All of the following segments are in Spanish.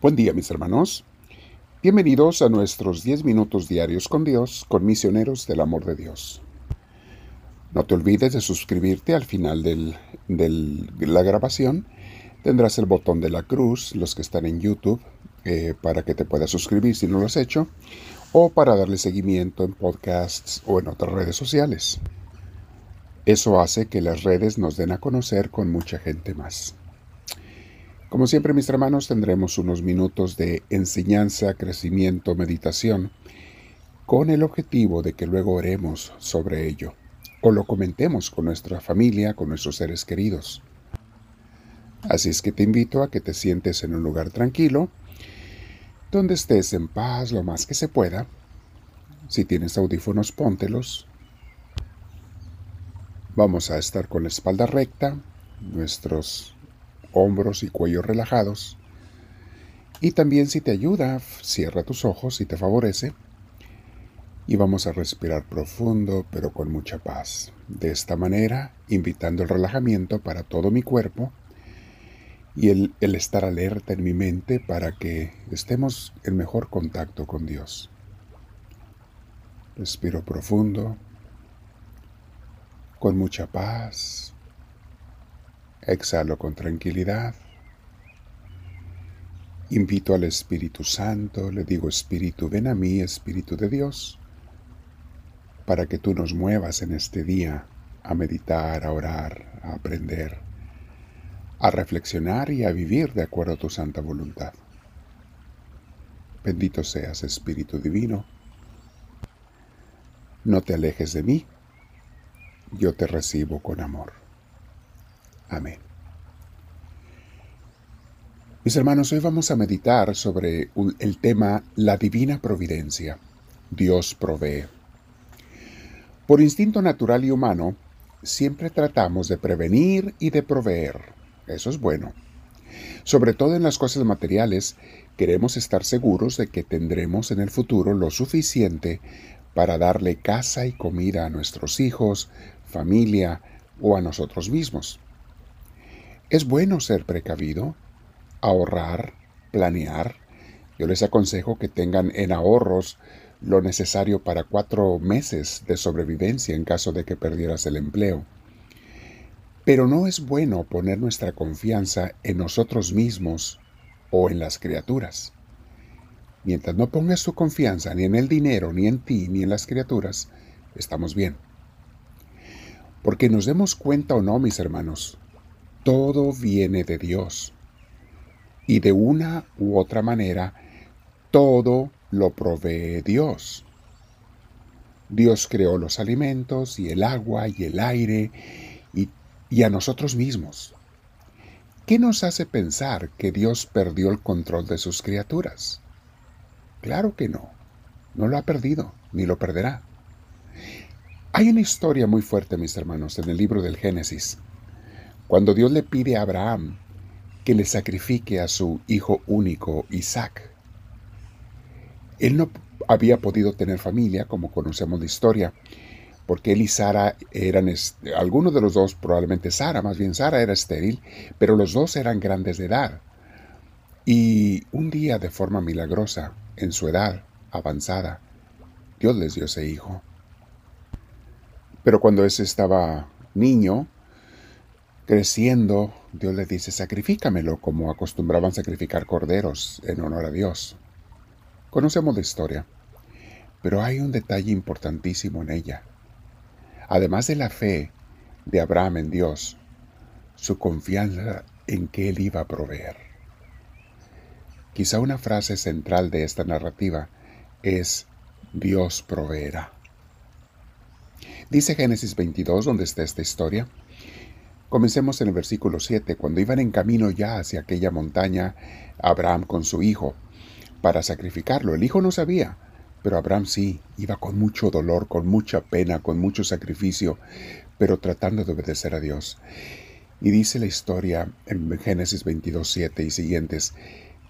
Buen día mis hermanos. Bienvenidos a nuestros 10 minutos diarios con Dios, con misioneros del amor de Dios. No te olvides de suscribirte al final de la grabación. Tendrás el botón de la cruz, los que están en YouTube, eh, para que te puedas suscribir si no lo has hecho, o para darle seguimiento en podcasts o en otras redes sociales. Eso hace que las redes nos den a conocer con mucha gente más. Como siempre, mis hermanos, tendremos unos minutos de enseñanza, crecimiento, meditación, con el objetivo de que luego oremos sobre ello o lo comentemos con nuestra familia, con nuestros seres queridos. Así es que te invito a que te sientes en un lugar tranquilo, donde estés en paz lo más que se pueda. Si tienes audífonos, póntelos. Vamos a estar con la espalda recta, nuestros hombros y cuello relajados. Y también si te ayuda, cierra tus ojos si te favorece. Y vamos a respirar profundo pero con mucha paz. De esta manera, invitando el relajamiento para todo mi cuerpo y el, el estar alerta en mi mente para que estemos en mejor contacto con Dios. Respiro profundo, con mucha paz, Exhalo con tranquilidad. Invito al Espíritu Santo, le digo Espíritu, ven a mí, Espíritu de Dios, para que tú nos muevas en este día a meditar, a orar, a aprender, a reflexionar y a vivir de acuerdo a tu santa voluntad. Bendito seas, Espíritu Divino. No te alejes de mí, yo te recibo con amor. Amén. Mis hermanos, hoy vamos a meditar sobre el tema la divina providencia. Dios provee. Por instinto natural y humano, siempre tratamos de prevenir y de proveer. Eso es bueno. Sobre todo en las cosas materiales, queremos estar seguros de que tendremos en el futuro lo suficiente para darle casa y comida a nuestros hijos, familia o a nosotros mismos. Es bueno ser precavido, ahorrar, planear. Yo les aconsejo que tengan en ahorros lo necesario para cuatro meses de sobrevivencia en caso de que perdieras el empleo. Pero no es bueno poner nuestra confianza en nosotros mismos o en las criaturas. Mientras no pongas tu confianza ni en el dinero, ni en ti, ni en las criaturas, estamos bien. Porque nos demos cuenta o no, mis hermanos, todo viene de Dios. Y de una u otra manera, todo lo provee Dios. Dios creó los alimentos y el agua y el aire y, a nosotros mismos. ¿Qué nos hace pensar que Dios perdió el control de sus criaturas? Claro que no. No lo ha perdido, ni lo perderá. Hay una historia muy fuerte, mis hermanos, en el libro del Génesis. Cuando Dios le pide a Abraham que le sacrifique a su hijo único, Isaac, él no había podido tener familia, como conocemos la historia, porque él y Sara eran, algunos de los dos, probablemente Sara, más bien Sara era estéril, pero los dos eran grandes de edad. Y un día, de forma milagrosa, en su edad avanzada, Dios les dio ese hijo. Pero cuando ese estaba niño, Creciendo, Dios le dice, sacrifícamelo como acostumbraban sacrificar corderos en honor a Dios. Conocemos la historia, pero hay un detalle importantísimo en ella. Además de la fe de Abraham en Dios, su confianza en que Él iba a proveer. Quizá una frase central de esta narrativa es Dios proveerá. Dice Génesis 22, donde está esta historia, Comencemos en el versículo 7. Cuando iban en camino ya hacia aquella montaña, Abraham con su hijo, para sacrificarlo. El hijo no sabía, pero Abraham sí, iba con mucho dolor, con mucha pena, con mucho sacrificio, pero tratando de obedecer a Dios. Y dice la historia en Génesis 22, 7 y siguientes,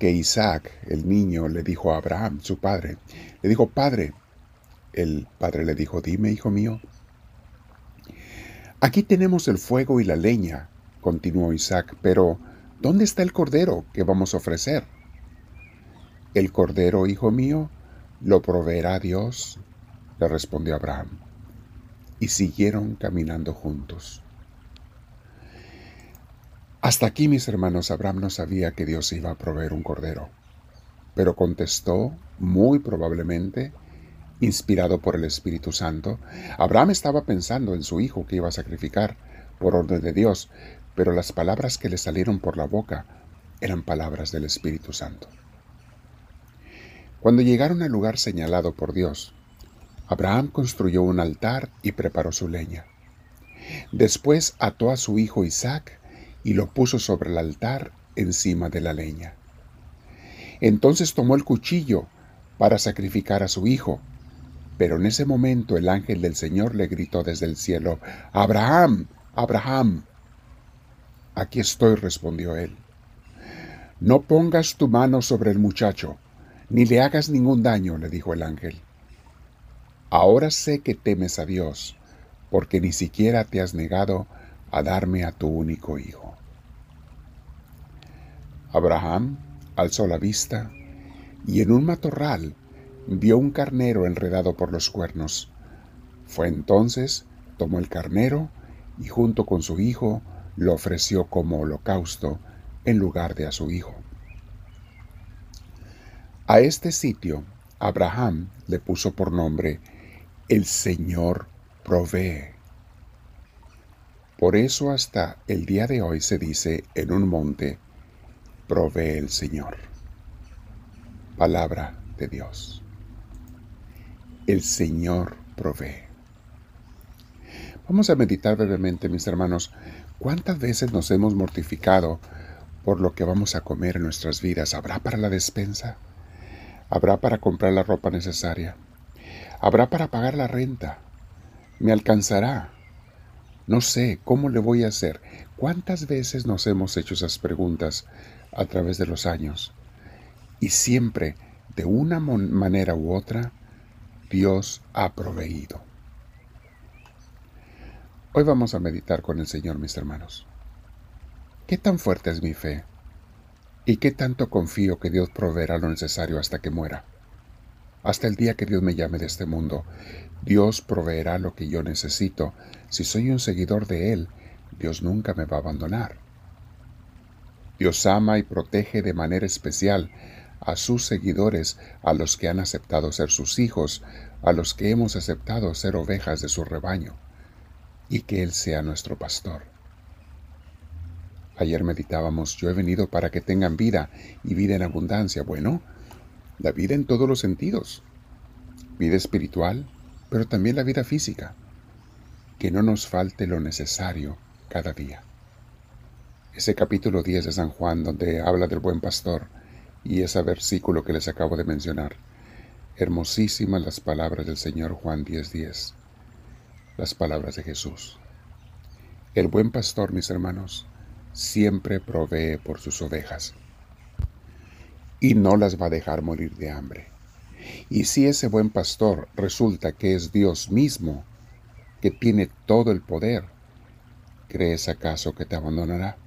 que Isaac, el niño, le dijo a Abraham, su padre, le dijo, Padre, el padre le dijo, dime, hijo mío, Aquí tenemos el fuego y la leña, continuó Isaac, pero ¿dónde está el cordero que vamos a ofrecer? El cordero, hijo mío, lo proveerá Dios, le respondió Abraham. Y siguieron caminando juntos. Hasta aquí, mis hermanos, Abraham no sabía que Dios iba a proveer un cordero, pero contestó, muy probablemente, inspirado por el Espíritu Santo. Abraham estaba pensando en su hijo que iba a sacrificar por orden de Dios, pero las palabras que le salieron por la boca eran palabras del Espíritu Santo. Cuando llegaron al lugar señalado por Dios, Abraham construyó un altar y preparó su leña. Después ató a su hijo Isaac y lo puso sobre el altar encima de la leña. Entonces tomó el cuchillo para sacrificar a su hijo, pero en ese momento el ángel del Señor le gritó desde el cielo, Abraham, Abraham. Aquí estoy, respondió él. No pongas tu mano sobre el muchacho, ni le hagas ningún daño, le dijo el ángel. Ahora sé que temes a Dios, porque ni siquiera te has negado a darme a tu único hijo. Abraham alzó la vista y en un matorral vio un carnero enredado por los cuernos. Fue entonces, tomó el carnero y junto con su hijo lo ofreció como holocausto en lugar de a su hijo. A este sitio Abraham le puso por nombre El Señor provee. Por eso hasta el día de hoy se dice en un monte, provee el Señor. Palabra de Dios. El Señor provee. Vamos a meditar brevemente, mis hermanos, cuántas veces nos hemos mortificado por lo que vamos a comer en nuestras vidas. ¿Habrá para la despensa? ¿Habrá para comprar la ropa necesaria? ¿Habrá para pagar la renta? ¿Me alcanzará? No sé, ¿cómo le voy a hacer? ¿Cuántas veces nos hemos hecho esas preguntas a través de los años? Y siempre, de una manera u otra, Dios ha proveído. Hoy vamos a meditar con el Señor, mis hermanos. ¿Qué tan fuerte es mi fe? ¿Y qué tanto confío que Dios proveerá lo necesario hasta que muera? Hasta el día que Dios me llame de este mundo, Dios proveerá lo que yo necesito. Si soy un seguidor de Él, Dios nunca me va a abandonar. Dios ama y protege de manera especial a sus seguidores, a los que han aceptado ser sus hijos, a los que hemos aceptado ser ovejas de su rebaño, y que Él sea nuestro pastor. Ayer meditábamos, yo he venido para que tengan vida y vida en abundancia. Bueno, la vida en todos los sentidos. Vida espiritual, pero también la vida física. Que no nos falte lo necesario cada día. Ese capítulo 10 de San Juan donde habla del buen pastor, y ese versículo que les acabo de mencionar. Hermosísimas las palabras del Señor Juan 10:10, las palabras de Jesús. El buen pastor, mis hermanos, siempre provee por sus ovejas y no las va a dejar morir de hambre. Y si ese buen pastor resulta que es Dios mismo, que tiene todo el poder, ¿crees acaso que te abandonará?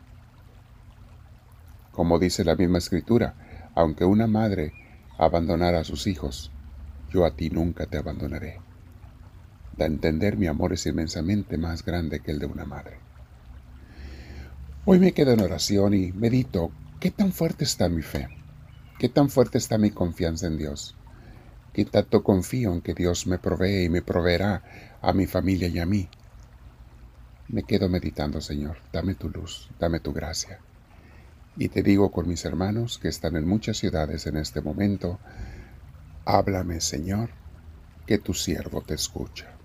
Como dice la misma escritura, aunque una madre abandonara a sus hijos, yo a ti nunca te abandonaré. Da a entender mi amor es inmensamente más grande que el de una madre. Hoy me quedo en oración y medito qué tan fuerte está mi fe, qué tan fuerte está mi confianza en Dios, qué tanto confío en que Dios me provee y me proveerá a mi familia y a mí. Me quedo meditando, Señor, dame tu luz, dame tu gracia. Y te digo con mis hermanos que están en muchas ciudades en este momento, háblame Señor, que tu siervo te escucha.